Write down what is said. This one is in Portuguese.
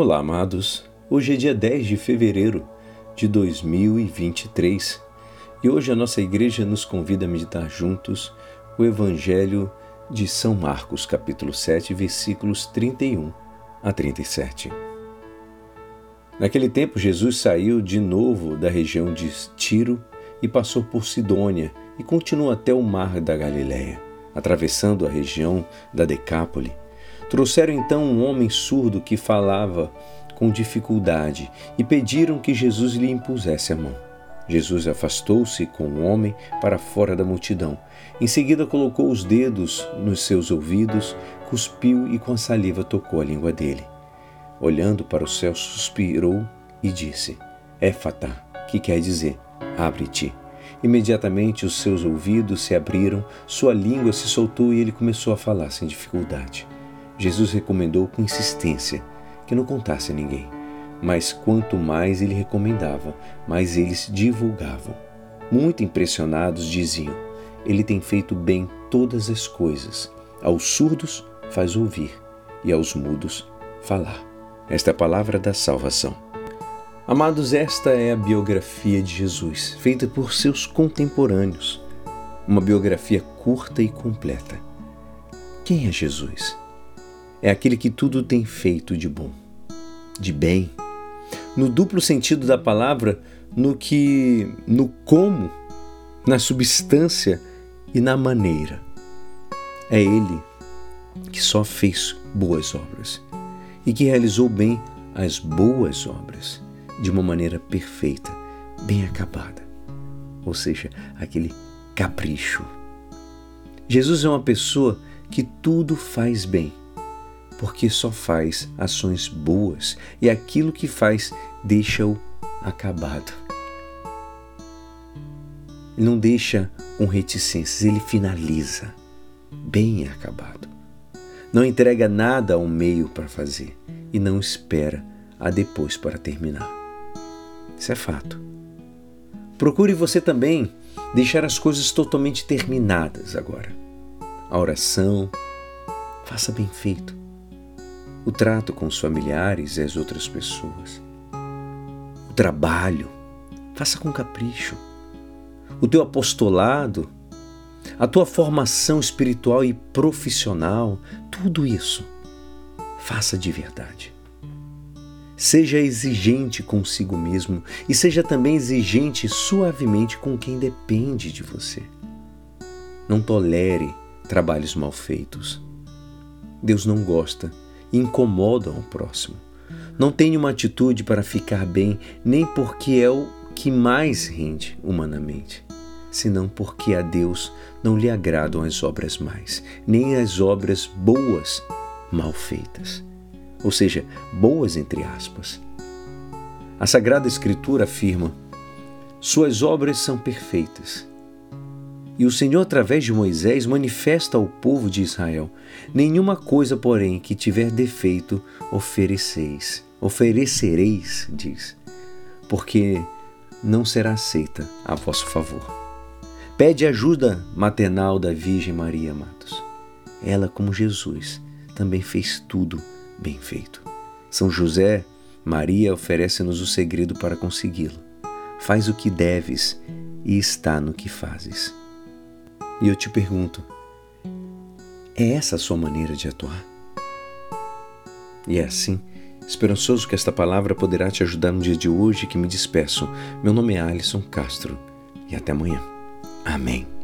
Olá, amados. Hoje é dia 10 de fevereiro de 2023 e hoje a nossa igreja nos convida a meditar juntos o Evangelho de São Marcos, capítulo 7, versículos 31 a 37. Naquele tempo, Jesus saiu de novo da região de Tiro e passou por Sidônia e continuou até o mar da Galiléia, atravessando a região da Decápole Trouxeram então um homem surdo que falava com dificuldade e pediram que Jesus lhe impusesse a mão. Jesus afastou-se com o homem para fora da multidão. Em seguida, colocou os dedos nos seus ouvidos, cuspiu e com a saliva tocou a língua dele. Olhando para o céu, suspirou e disse: Éfata, que quer dizer: abre-te. Imediatamente os seus ouvidos se abriram, sua língua se soltou e ele começou a falar sem dificuldade. Jesus recomendou com insistência que não contasse a ninguém. Mas quanto mais ele recomendava, mais eles divulgavam. Muito impressionados diziam: Ele tem feito bem todas as coisas. Aos surdos faz ouvir e aos mudos falar. Esta é a palavra da salvação. Amados, esta é a biografia de Jesus, feita por seus contemporâneos. Uma biografia curta e completa. Quem é Jesus? É aquele que tudo tem feito de bom, de bem. No duplo sentido da palavra, no que, no como, na substância e na maneira. É Ele que só fez boas obras e que realizou bem as boas obras de uma maneira perfeita, bem acabada. Ou seja, aquele capricho. Jesus é uma pessoa que tudo faz bem porque só faz ações boas e aquilo que faz deixa-o acabado. Ele não deixa com reticências, ele finaliza bem acabado. Não entrega nada ao meio para fazer e não espera a depois para terminar. Isso é fato. Procure você também deixar as coisas totalmente terminadas agora. A oração, faça bem feito o trato com os familiares e as outras pessoas, o trabalho, faça com capricho, o teu apostolado, a tua formação espiritual e profissional, tudo isso, faça de verdade. Seja exigente consigo mesmo e seja também exigente suavemente com quem depende de você. Não tolere trabalhos mal feitos. Deus não gosta incomodam o próximo. Não tem uma atitude para ficar bem, nem porque é o que mais rende humanamente, senão porque a Deus não lhe agradam as obras mais, nem as obras boas mal feitas. Ou seja, boas entre aspas. A Sagrada Escritura afirma: Suas obras são perfeitas e o Senhor, através de Moisés, manifesta ao povo de Israel: Nenhuma coisa, porém, que tiver defeito, ofereceis. Oferecereis, diz, porque não será aceita a vosso favor. Pede ajuda maternal da Virgem Maria, amados. Ela, como Jesus, também fez tudo bem feito. São José, Maria oferece-nos o segredo para consegui-lo. Faz o que deves e está no que fazes. E eu te pergunto: é essa a sua maneira de atuar? E é assim, esperançoso que esta palavra poderá te ajudar no dia de hoje que me despeço. Meu nome é Alisson Castro e até amanhã. Amém.